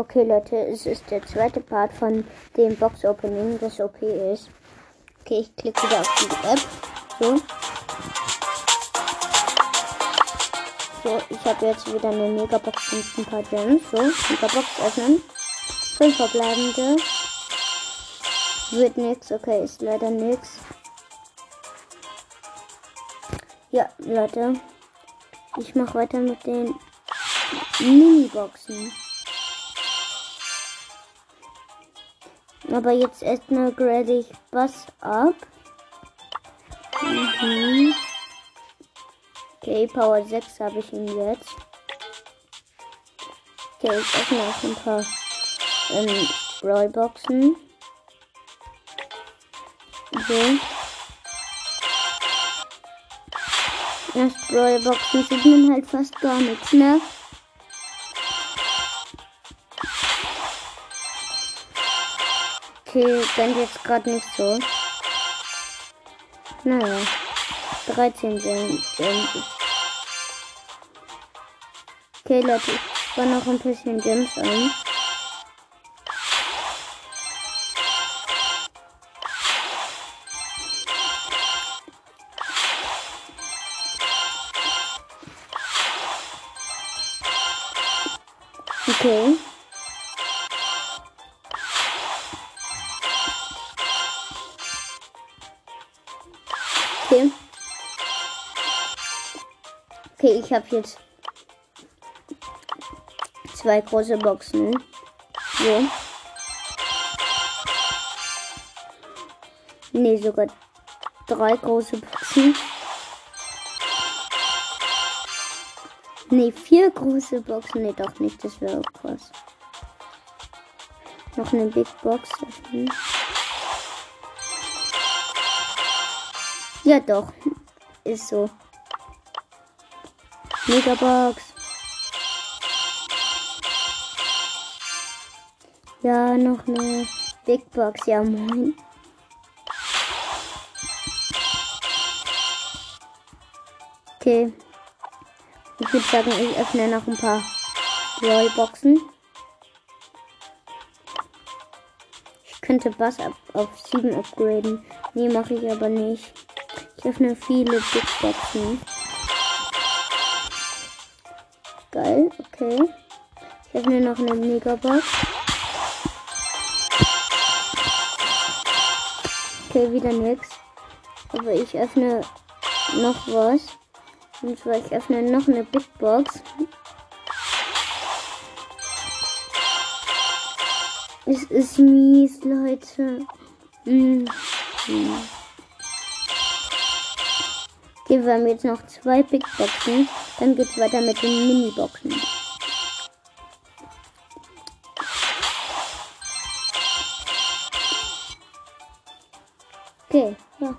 Okay, Leute, es ist der zweite Part von dem Box-Opening, das OP ist. Okay, ich klicke wieder auf die App. So. So, ich habe jetzt wieder eine Megabox mit ein paar Gems. So, Megabox öffnen. Fünf verbleibende. Wird nix. Okay, ist leider nix. Ja, Leute. Ich mache weiter mit den Mini-Boxen. Aber jetzt erstmal grade ich was ab. Mhm. Okay, Power 6 habe ich ihn jetzt. Okay, ich öffne auch ein paar ähm, Rollboxen. So. Erst Rollboxen sieht man halt fast gar nichts, ne? Okay, dann jetzt gerade nicht so. Naja. 13 sind. Okay, Leute, ich war noch ein bisschen Gems an. Okay. Ich habe jetzt zwei große Boxen. So. Nee, sogar drei große Boxen. Nee, vier große Boxen. Nee, doch nicht. Das wäre krass. Noch eine Big Box öffnen. Ja, doch. Ist so. Megabox. Ja, noch eine Big Box. Ja, moin. Okay. Ich würde sagen, ich öffne noch ein paar Rollboxen. Ich könnte Bass ab auf 7 upgraden. Nee, mache ich aber nicht. Ich öffne viele Big Boxen. Geil, okay. Ich öffne noch eine Megabox. Okay, wieder nix. Aber ich öffne noch was. Und zwar, ich öffne noch eine Big Box. Es ist mies, Leute. Mm. Okay, wir haben jetzt noch zwei Big Boxen. Dann geht's weiter mit den Mini-Boxen. Okay, ja.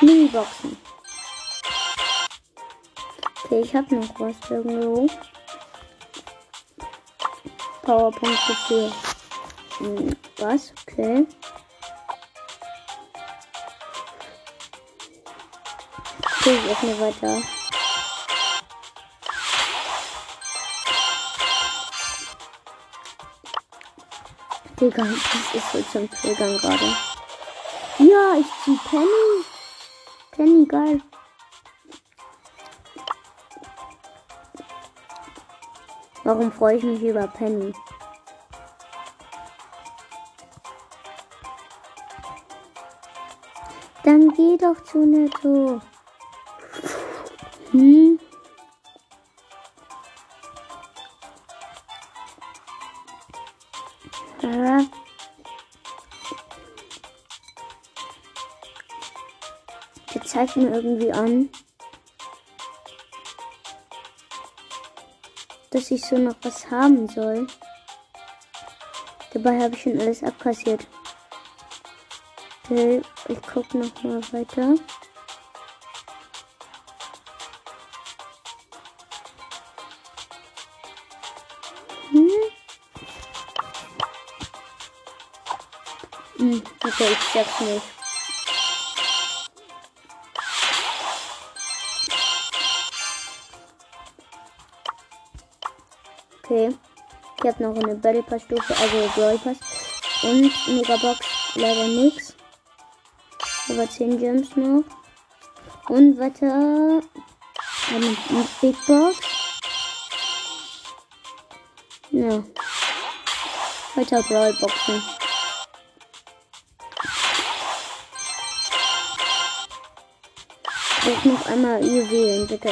Mini-Boxen. Okay, ich habe noch was irgendwo. Powerpunkte für hm, was? Okay. Okay, ich öffne weiter. Digga, das ist so zum Triggern gerade. Ja, ich zieh Penny. Penny, geil. Warum freue ich mich über Penny? Dann geh doch zu Netto. Hm? Ja. Der zeigt mir irgendwie an, dass ich so noch was haben soll. Dabei habe ich schon alles abkassiert. Okay, ich gucke noch mal weiter. Okay, ich sag's nicht. Okay. Ich habe noch eine Battle Pass Stufe, also Brawl Pass. Und Megabox leider nix. Aber 10 Gems noch. Und weiter. Eine Big Box. Ja. Weiter Brawl Boxen. Ich noch einmal Juwelen, bitte.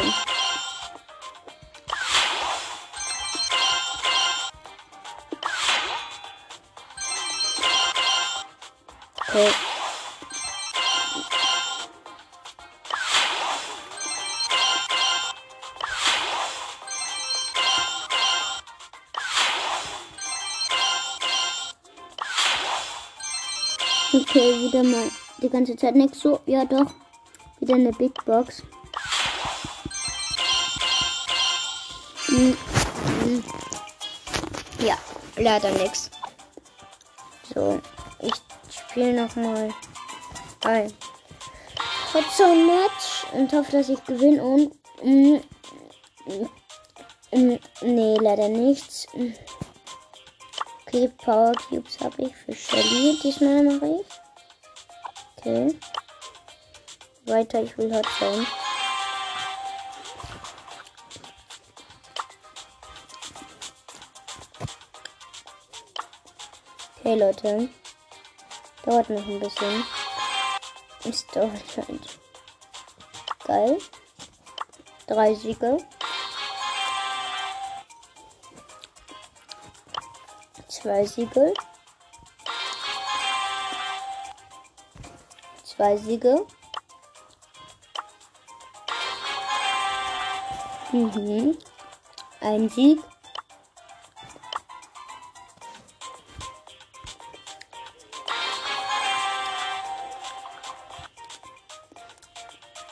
Okay. Okay, wieder mal die ganze Zeit nichts so. Ja, doch. Wieder eine Big Box. Hm, hm. Ja, leider nichts. So, ich spiele nochmal ein Hotzone Match und hoffe, dass ich gewinne und. Mm, mm, nee, leider nichts. Okay, Power Cubes habe ich für Shelly. Diesmal mache ich. Okay. Weiter, ich will Hot Zone. Okay, Leute. Dauert noch ein bisschen. Ist dauert halt. Geil. Drei Siege. Zwei Siege. Zwei Siege. Mhm. Ein Sieg.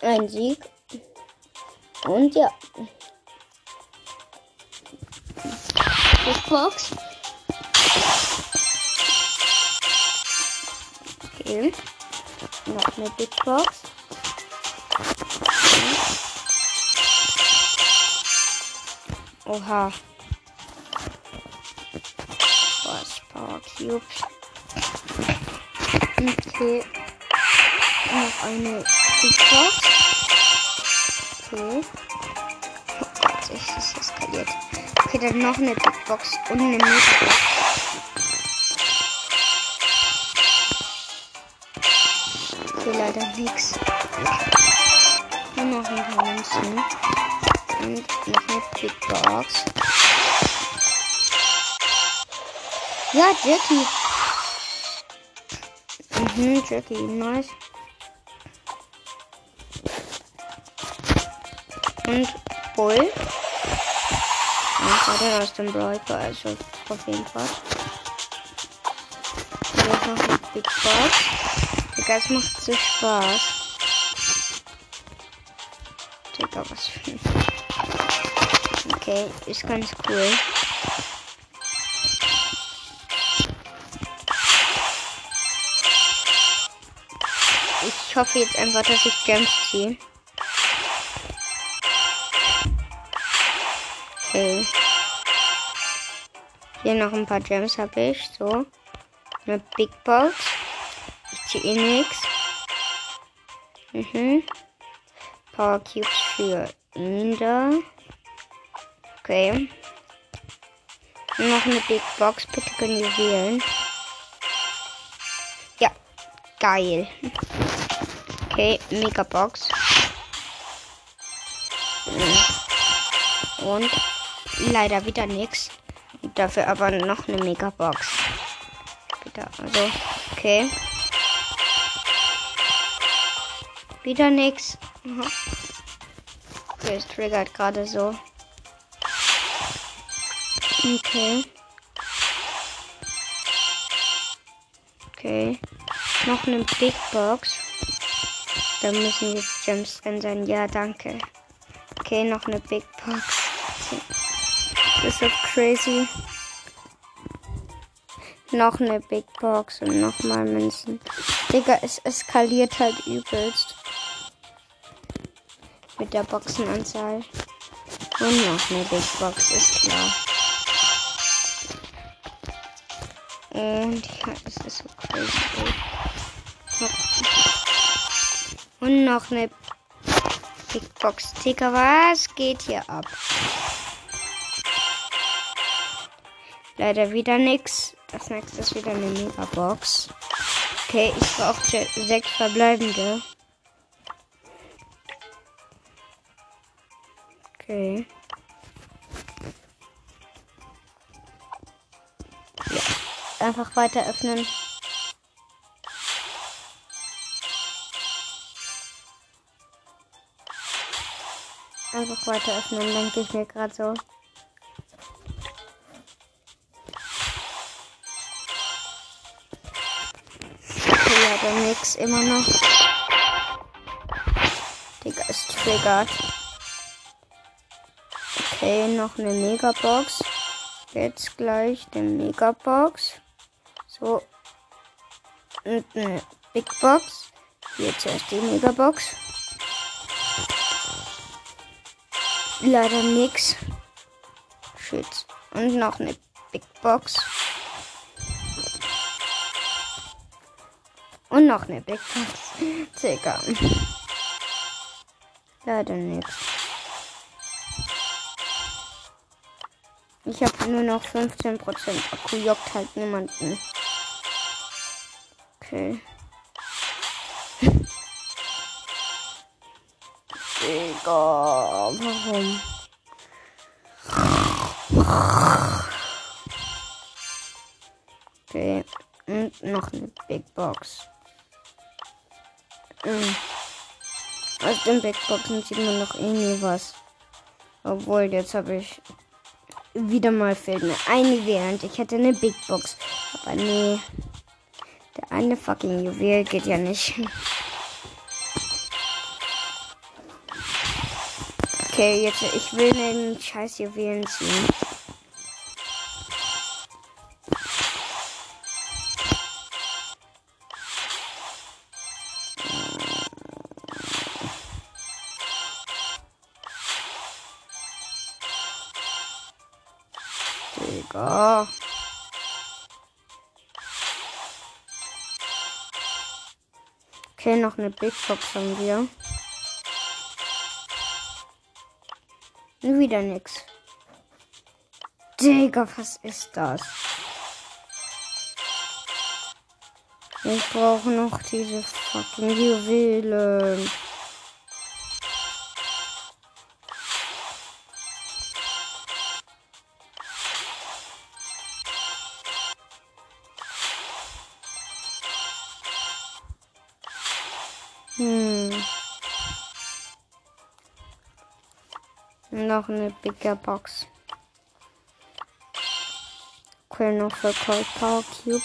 Ein Sieg. Und ja. Box. Okay. Noch eine Big Box. Oha. Was? Power Cubes. Okay. Noch eine Box. Okay. Oh Gott, ich eskaliert. Okay, dann noch eine Big Box und eine Mega Okay, leider nix. Nur noch ein paar Münzen. Und noch eine Big Box. Ja, Jackie. Mhm, Jackie, nice. Und Bull. Und gerade aus dem Brawl also auf jeden Fall. Hier ist noch eine Big Box. Digga, es macht so Spaß. Digga, was für ein Okay, ist ganz cool. Ich hoffe jetzt einfach, dass ich Gems ziehe. Okay. Hier noch ein paar Gems habe ich. So. Eine Big Box. Ich ziehe eh nichts. Mhm. Power Cubes für da. Okay. Noch eine Big Box. Bitte können wir wählen. Ja. Geil. Okay, Mega Box. Und leider wieder nichts. Dafür aber noch eine Mega Box. Wieder, also, okay. Wieder nichts. Okay, es triggert gerade so. Okay. Okay. Noch eine Big Box. Da müssen jetzt Gems drin sein. Ja, danke. Okay, noch eine Big Box. Das ist so crazy. Noch eine Big Box und nochmal Münzen. Digga, es eskaliert halt übelst. Mit der Boxenanzahl. Und noch eine Big Box, ist klar. Und ja, das ist so crazy. Und noch eine Big Box. Ticker, was geht hier ab? Leider wieder nix. Das nächste ist wieder eine Mega-Box. Okay, ich brauche sechs verbleibende. Okay. Einfach weiter öffnen. Einfach weiter öffnen, denke ich mir gerade so. Okay, ja, nix immer noch. Digga, ist triggert. Okay, noch eine Megabox. Jetzt gleich die Megabox. So. Und eine Big Box. Hier zuerst die Megabox. Leider nix. Shit. Und noch eine Big Box. Und noch eine Big Box. Digga. Leider nix. Ich habe nur noch 15% Akku, juckt halt niemanden. Okay. Digga, warum? Okay, und noch eine Big Box. Mhm. Aus den Big Boxen sieht man noch irgendwie was. Obwohl, jetzt habe ich wieder mal fehlt mir eine Juwel ich hätte eine Big Box. Aber nee. Der eine fucking Juwel geht ja nicht. Okay, jetzt ich will den scheiß Juwelen ziehen. Noch eine Big Box haben wir. Und wieder nix. Digga, was ist das? Ich brauche noch diese fucking Juwelen. Noch eine bigger Box. Okay, noch für Cold Power Cubes.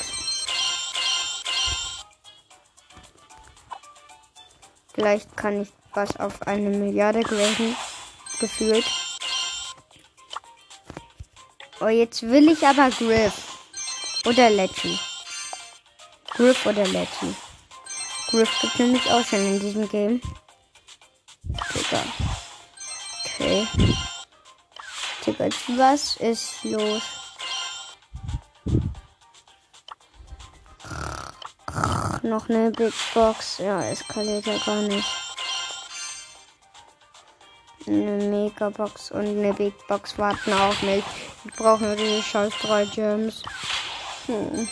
Vielleicht kann ich was auf eine Milliarde graden. Gefühlt. Oh, jetzt will ich aber Griff. Oder Letchy. Griff oder Letchy. Griff gibt nämlich auch schon in diesem Game. Digga. Okay. Tickets, was ist los? Noch eine Big Box. Ja, eskaliert ja gar nicht. Eine Mega Box und eine Big Box warten auch nicht. Ich brauche nur die scheiß drei Gems. Hm.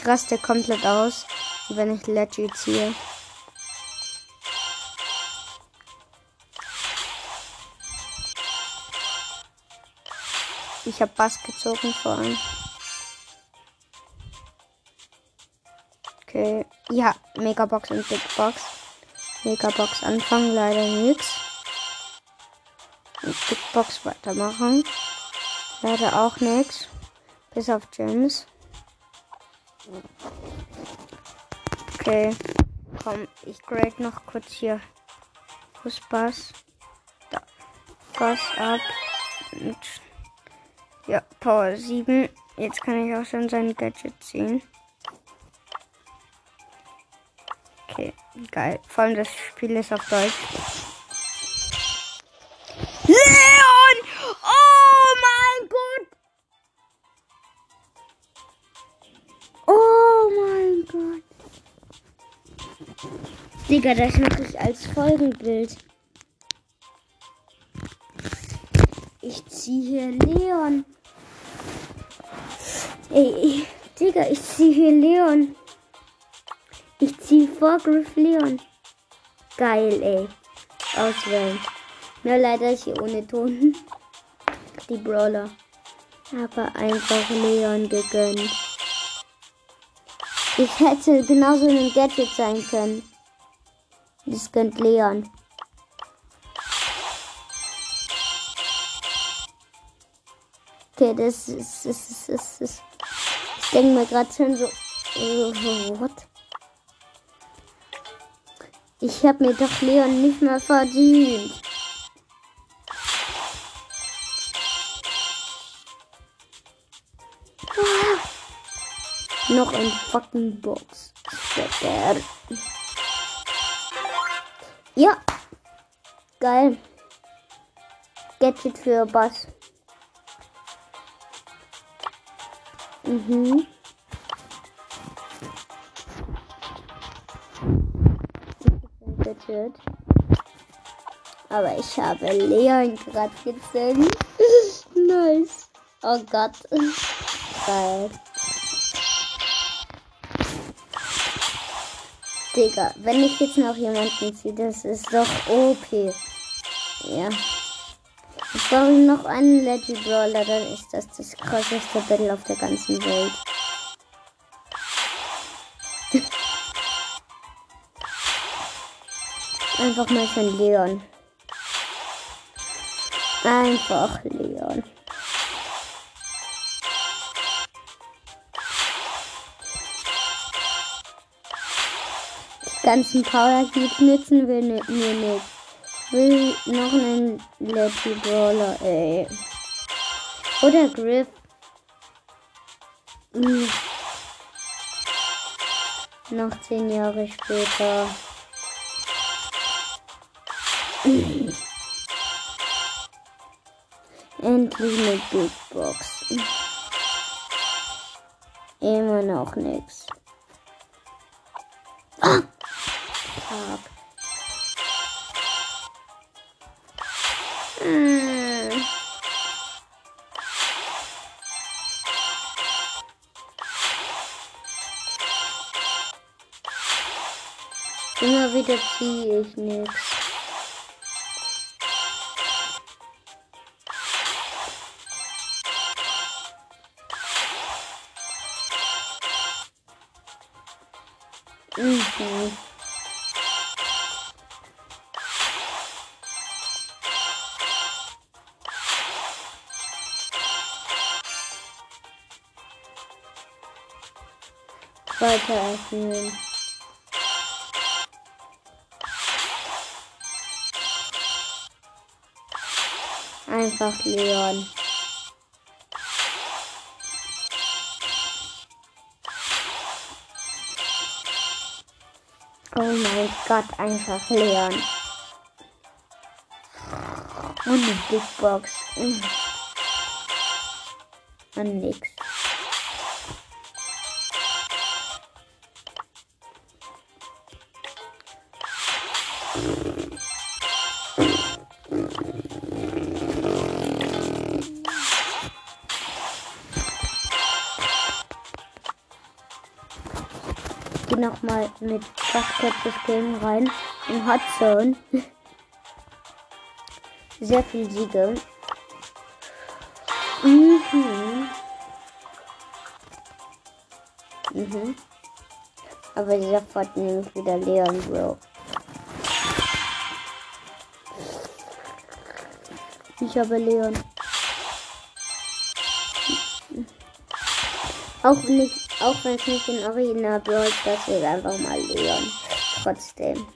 Ich raste komplett aus, wenn ich Leggy ziehe. Ich habe Bass gezogen vor allem. Okay. Ja, Megabox und Big Box. Megabox anfangen, leider nichts. Und Big Box weitermachen. Leider auch nichts. Bis auf Gems. Okay. Komm, ich grade noch kurz hier. Wo ist? Da. Bass ab. Und ja, Power 7. Jetzt kann ich auch schon sein Gadget ziehen. Okay, geil. Vor allem das Spiel ist auf Deutsch. Digga, das mache ich als Folgenbild. Ich ziehe hier Leon. Ey, Digga, ich ziehe hier Leon. Ich ziehe vor Griff Leon. Geil, ey. Auswählen. Nur leider ist hier ohne Ton. Die Brawler. Aber einfach Leon gegönnt. Ich hätte genauso ein Gadget sein können. Das gönnt Leon. Okay, das ist, ist, ist, ist, ist. Ich denke mir gerade schon so, uh, what? Ich habe mir doch Leon nicht mehr verdient. Ah. Noch ein fucking Box. Ja. Geil. Gadget für Bass. Mhm. Gadget. Aber ich habe Leon gerade gezogen. nice. Oh Gott. Geil. Digga, wenn ich jetzt noch jemanden ziehe, das ist doch OP. Ja. Ich brauche noch einen Leggy Brawler, dann ist das das krasseste Battle auf der ganzen Welt. Einfach mal von Leon. Einfach Leon. Ganzen Power Cubes nützen will mir nicht will noch einen Letty Brawler, ey. Oder Griff. Hm. Noch zehn Jahre später. Endlich eine Big Box. Immer noch nichts. Fuck. Hm. Immer wieder ziehe ich nichts. Öffnen. Einfach Leon. Oh mein Gott, einfach Leon. Und eine Big Box. Und nix. Nochmal mit Basketball spielen rein in Hot Zone. Sehr viel Siege. Mhm. Mhm. Aber sofort nehme ich wieder Leon Bro. Ich habe Leon. Auch nicht auch wenn es nicht in Arena Brawl das ist einfach mal Leon. Trotzdem.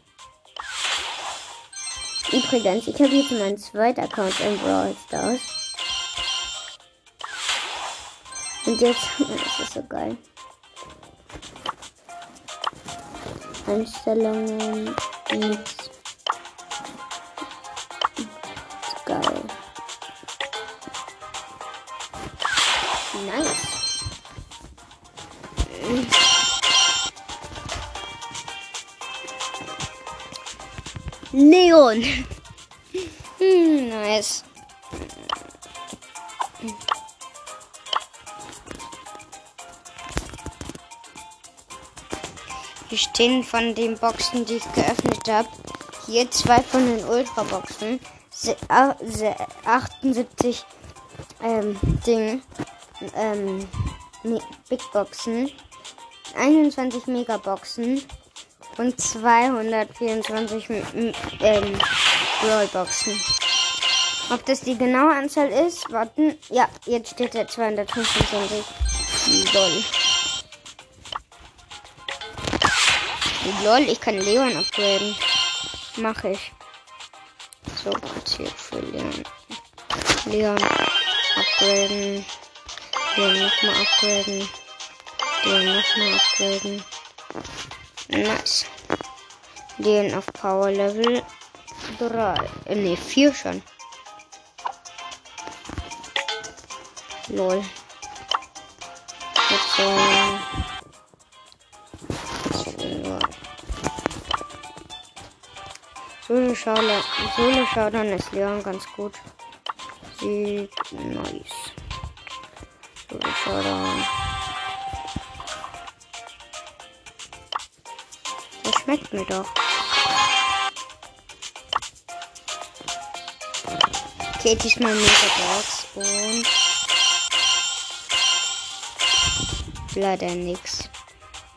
Übrigens, ich habe jetzt meinen zweiten Account in Brawl Stars. Und jetzt, das ist so geil. Einstellungen, nichts. Leon. hm, nice. Hier stehen von den Boxen, die ich geöffnet habe, hier zwei von den Ultra-Boxen. 78 ähm, Ding, ähm, Big Boxen, 21 Megaboxen und 224 ähm, Rollboxen. Ob das die genaue Anzahl ist? Warten. Ja, jetzt steht der 225. Lol. Lol, ich kann Leon upgraden. Mache ich. So, hier für Leon. Leon upgraden. Leon nochmal upgraden. Leon nochmal upgraden. Nice. Den auf Power Level 3. Äh, ne, 4 schon. Lol. Jetzt so. Solo Showdown, Solo Showdown ist Leon ganz gut. Sieht nice. Solo Showdown. Schmeckt mir doch. Okay, diesmal Megabox und leider nix.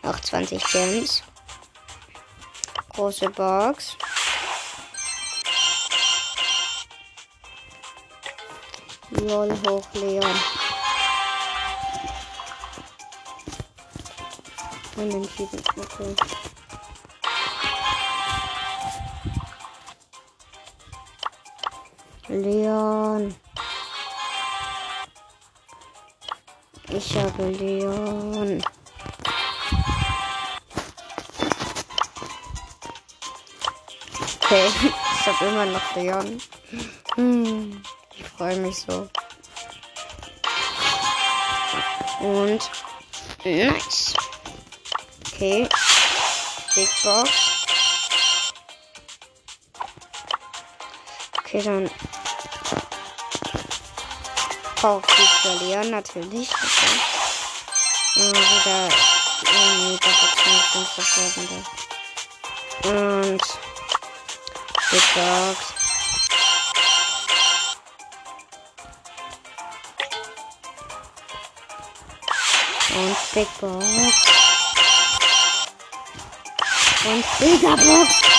Auch 20 Gems. Große Box. Lol hoch Leon. Unentschieden, okay. Leon. Ich habe Leon. Okay, ich habe immer noch Leon. Hm freue mich so. Und nice. Okay. Big Box. Okay, dann ich verlieren, natürlich. Und wieder Mega Boxen Und Big Box. Und Big Box. Und Mega Box.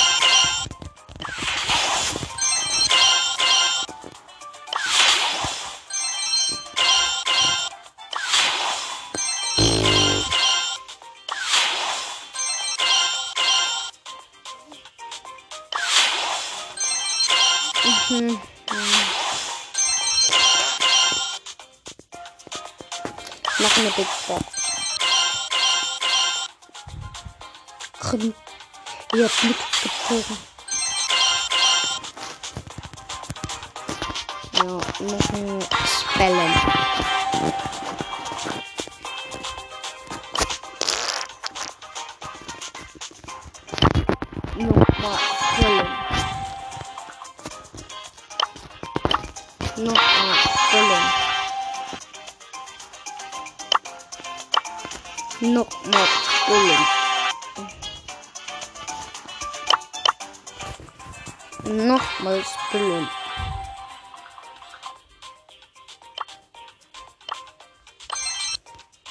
Nochmal spülen.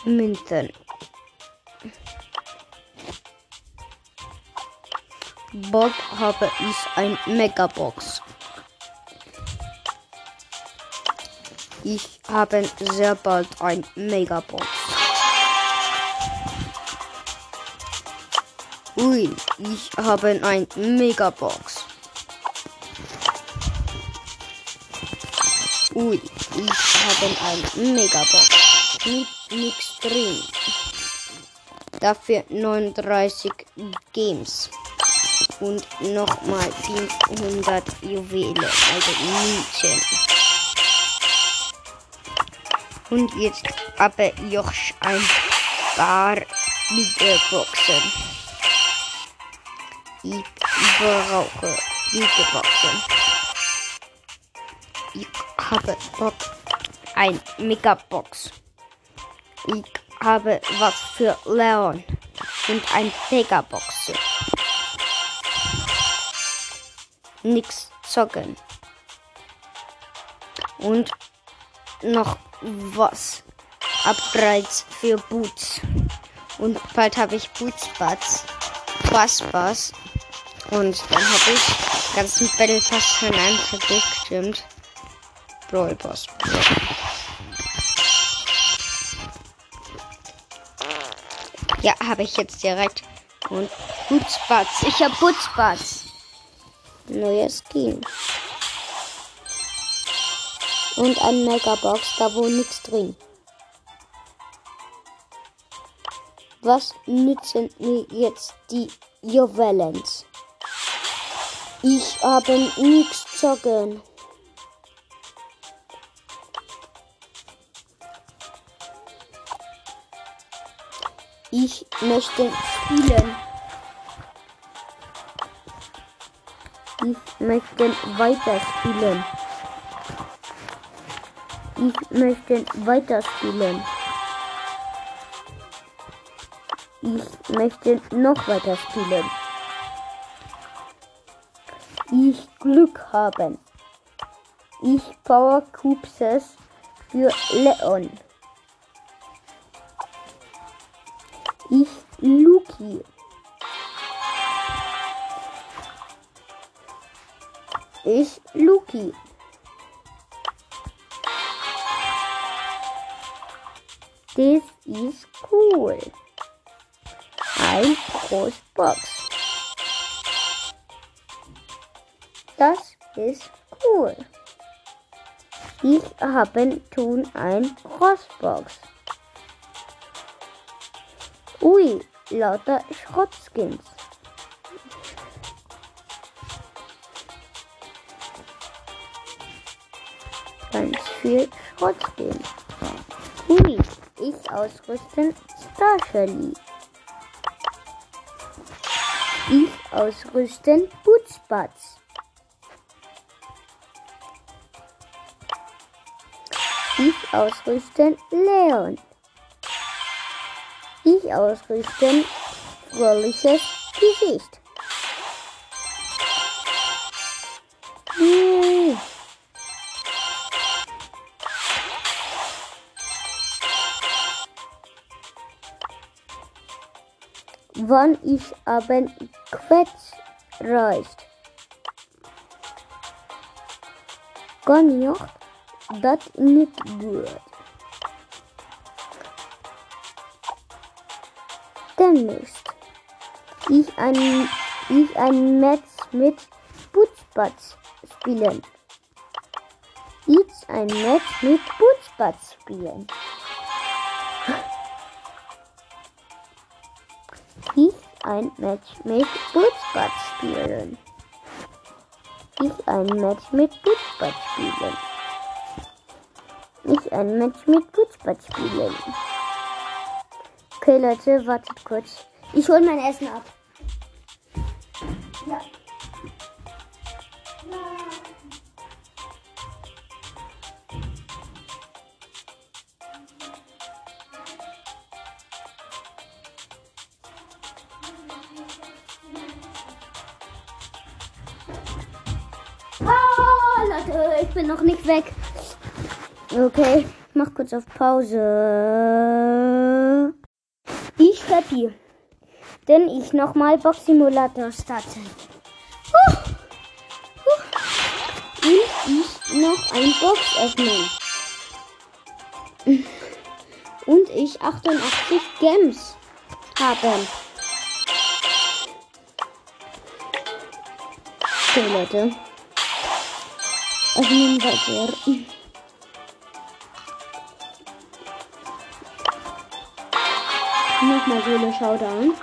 Münzen. Bob habe ich ein Megabox. Ich habe sehr bald ein Megabox. Ui, ich habe ein Megabox. Ui, ich habe ein Megabox. nichts drin. Dafür 39 Games. Und nochmal 500 Juwele, also München. Und jetzt aber auch ein paar Boxen. Ich brauche Boxen. Habe Bock ein Megabox. Ich habe was für Leon und ein Megabox. Nix zocken. Und noch was. Upgrades für Boots. Und bald habe ich Boots Butts. Bass Bass. Und dann habe ich ganzen Battle Pass einem gestimmt. Brawl Pass. Ja, habe ich jetzt direkt. Und Putzbatz. Ich habe Putzbatz. Neuer Skin. Und ein Megabox, da wo nichts drin. Was nützen mir jetzt die Juwelens? Ich habe nichts zocken. Ich möchte spielen. Ich möchte weiterspielen. Ich möchte weiterspielen. Ich möchte noch weiter spielen. Ich Glück haben. Ich Power Cubes für Leon. Luki. Ich Luki. Das ist cool. Ein Großbox. Das ist cool. Ich habe tun ein Großbox. Ui, lauter Schrottskins. Ganz viel Schrottskins. Ui, ich ausrüsten Star Shelly. Ich ausrüsten Bootsbats. Ich ausrüsten Leon. Ich ausrüsten fröhliches Gesicht. Yay. Wann ich aber Quetsch reicht. Kann ich das nicht gut. Demnächst. Ich ein, ich ein Match mit Putzbatz spielen. Ich ein Match mit Putzbatz spielen. Ich ein Match mit Putzbatz spielen. Ich ein Match mit Putzbatz spielen. Ich ein Match mit Putzbatz spielen. Okay, Leute, wartet kurz. Ich hole mein Essen ab. Ja. Leute, ich bin noch nicht weg. Okay, mach kurz auf Pause. Happy. Denn ich nochmal Box Simulator starte. Uh, uh. Und ich noch ein Box öffnen. Und ich 88 Gems haben. Okay, Leute. Öffnen weiter. Nochmal Solo Showdown.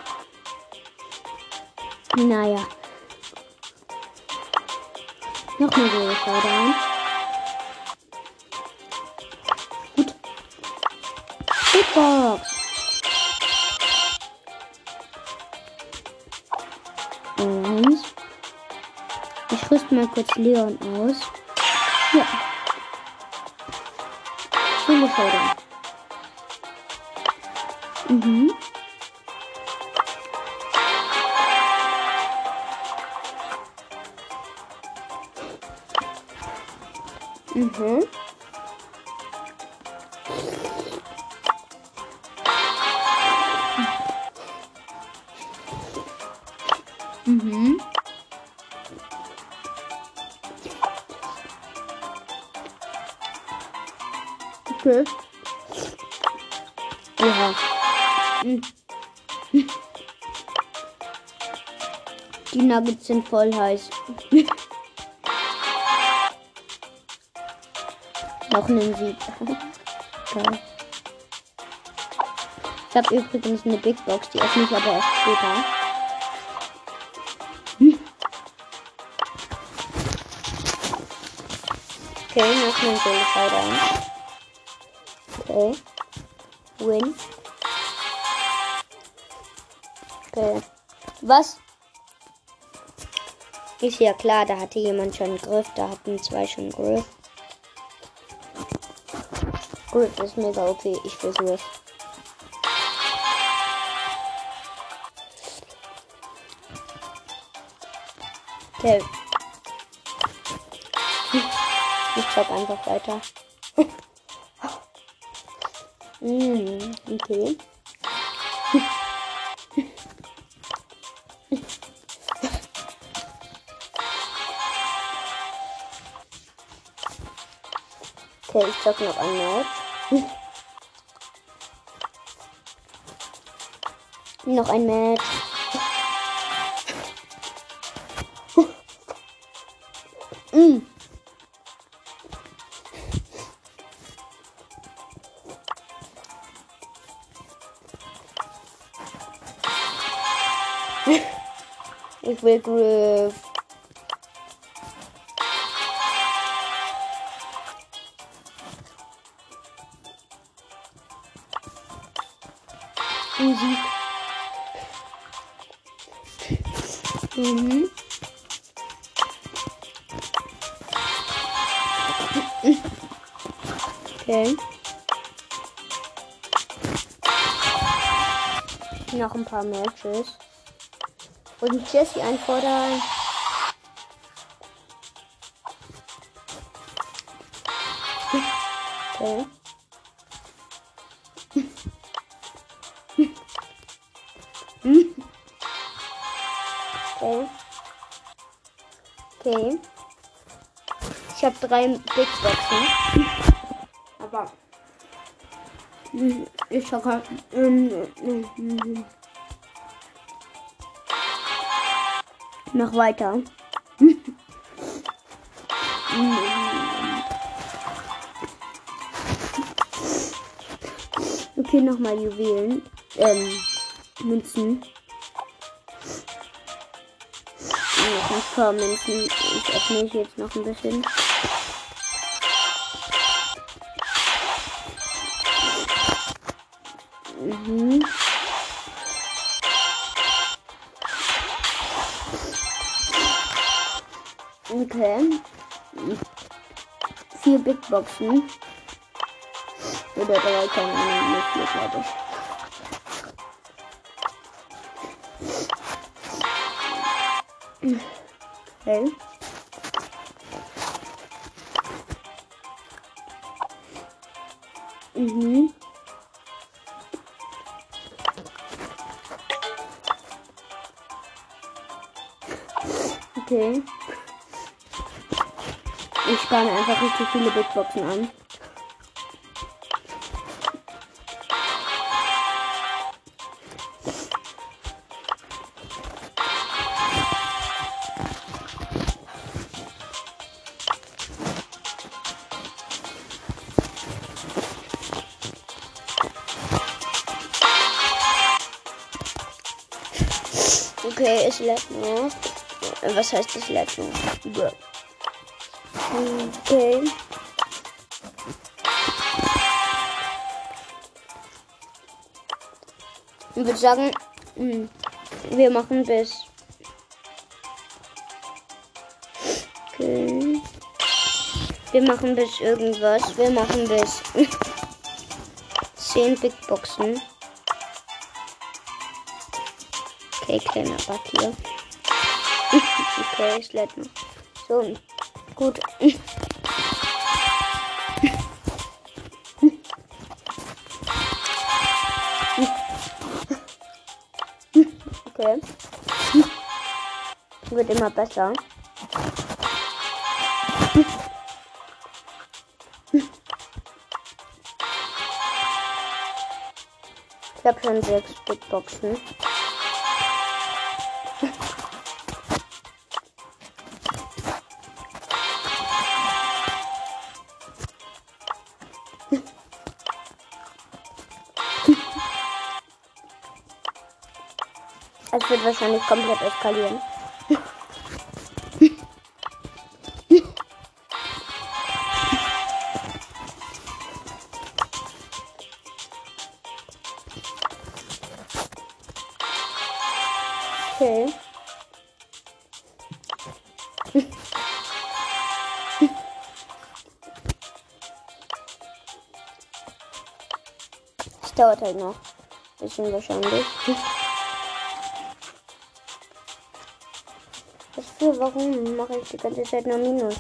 Naja. Nochmal Solo Showdown. Gut. Big Box. Und ich rüste mal kurz Leon aus. Ja. Solo Showdown. Mhm. Mhm. Nuggets sind voll heiß. Noch einen Sieg. Geil. Ich habe übrigens eine Big Box, die öffne ich aber erst später. Okay, noch einen Solo Showdown. Okay. Win. Okay. Was? Ist ja klar, da hatte jemand schon Griff, da hatten zwei schon Griff. Griff ist mega okay, ich versuche es. Okay. Ich zock einfach weiter. mm, okay. Okay, ich zock noch ein Match. noch ein Match. mm. Ich will Griff. Mhm. Okay. Noch ein paar Matches. Und Jesse einfordern. Okay. Drei Big Boxen. Aber ich habe noch weiter. Okay, nochmal Juwelen. Ähm, Münzen. Noch ein paar Münzen. Ich öffne jetzt noch ein bisschen. Mhm. Okay. Vier Big Boxen. Oder drei, keine Ahnung, mit vier. Okay. fangen einfach richtig viele Bitboxen an. Okay, es lädt nur. Was heißt es lädt nur? Okay. Ich würde sagen, hm, wir machen bis. Okay. Wir machen bis irgendwas. Wir machen bis 10 Big Boxen. Okay, kleiner Bug hier. okay, es lädt noch. So, gut. Okay. Wird immer besser. Ich habe schon sechs Big Boxen. Wahrscheinlich komplett eskalieren. Okay. Es dauert halt noch. Bisschen wahrscheinlich. Was für? Warum mache ich die ganze Zeit nur Minus?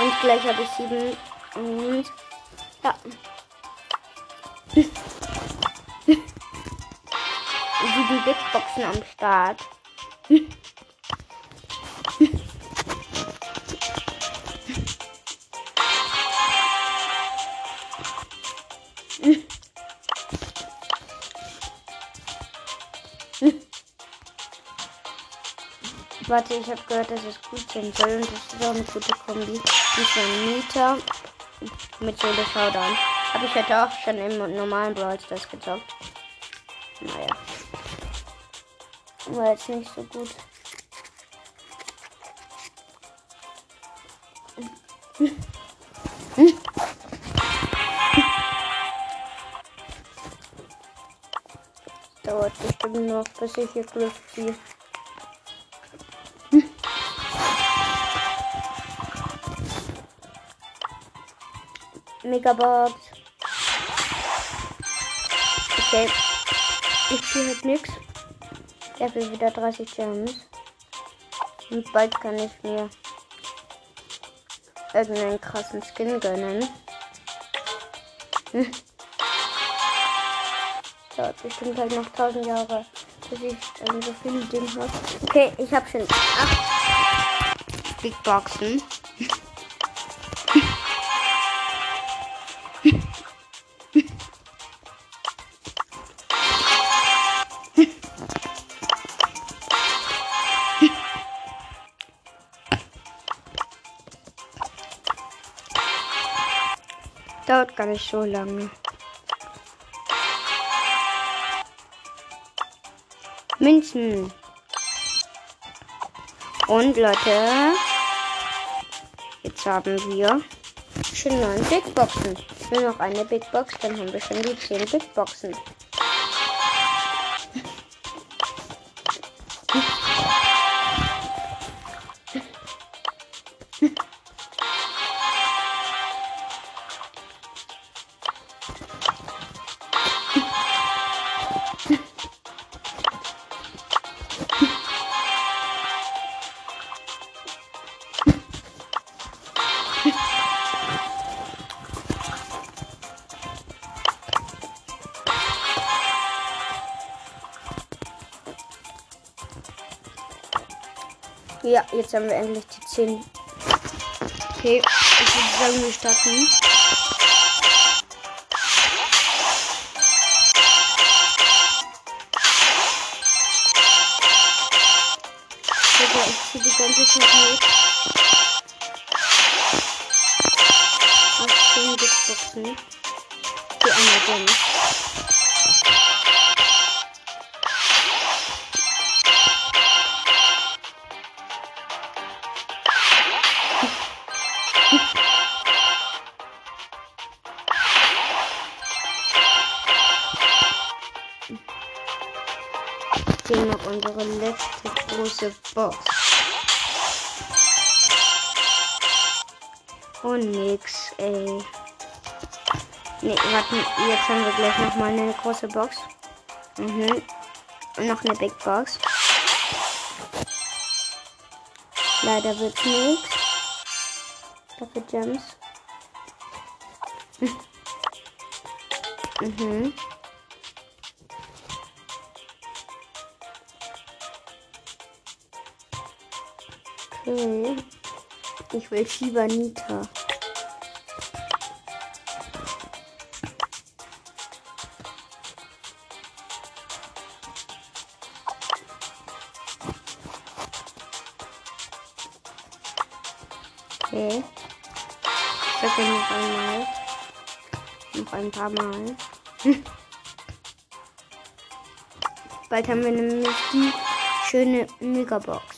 Und gleich habe ich sieben. Und Boxen am Start. Warte, ich habe gehört, dass es gut sein soll und das ist auch eine gute Kombi. Ein Mieter mit Solo Showdown. Habe ich heute auch schon im normalen Brawl Stars gezockt. War jetzt nicht so gut. Dauert bestimmt noch, bis ich hier Glück ziehe. Megabox. Okay. Ich ziehe halt nichts. Dafür wieder 30 Gems. Und bald kann ich mir irgendeinen krassen Skin gönnen. Hm. Dauert bestimmt halt noch 1000 Jahre, bis ich so viele Dinge habe. Okay, ich habe schon 8 Big Boxen. Gar nicht so lange. Münzen. Und Leute, jetzt haben wir schon neun Big Boxen. Nur noch eine Big Box, dann haben wir schon die zehn Big Boxen. 15. Okay, ich würde sagen, wir starten. Box. Und nix, ey. Ne, warten, jetzt haben wir gleich nochmal eine große Box. Mhm. Und noch eine Big Box. Leider wird nichts. Dafür Gems. mhm. Ich will Shibanita. Okay. Ich sage noch einmal. Noch ein paar Mal. Bald haben wir nämlich die schöne Megabox.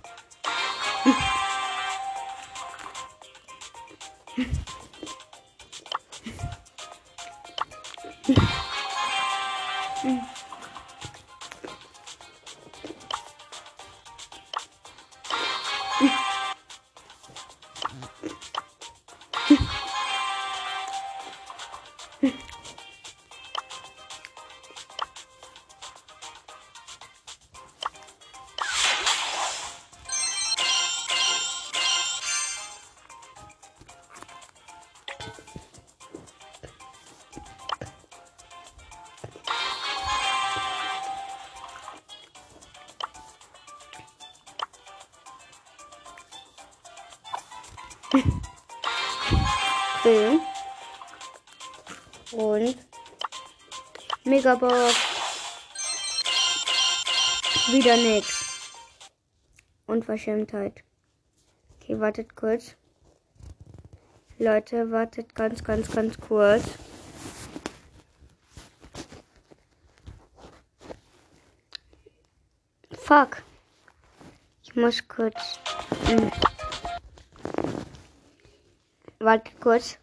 Megabox. Wieder nix. Unverschämtheit. Okay, wartet kurz. Leute, wartet ganz, ganz, ganz kurz. Fuck. Ich muss kurz. Hm. Wartet kurz.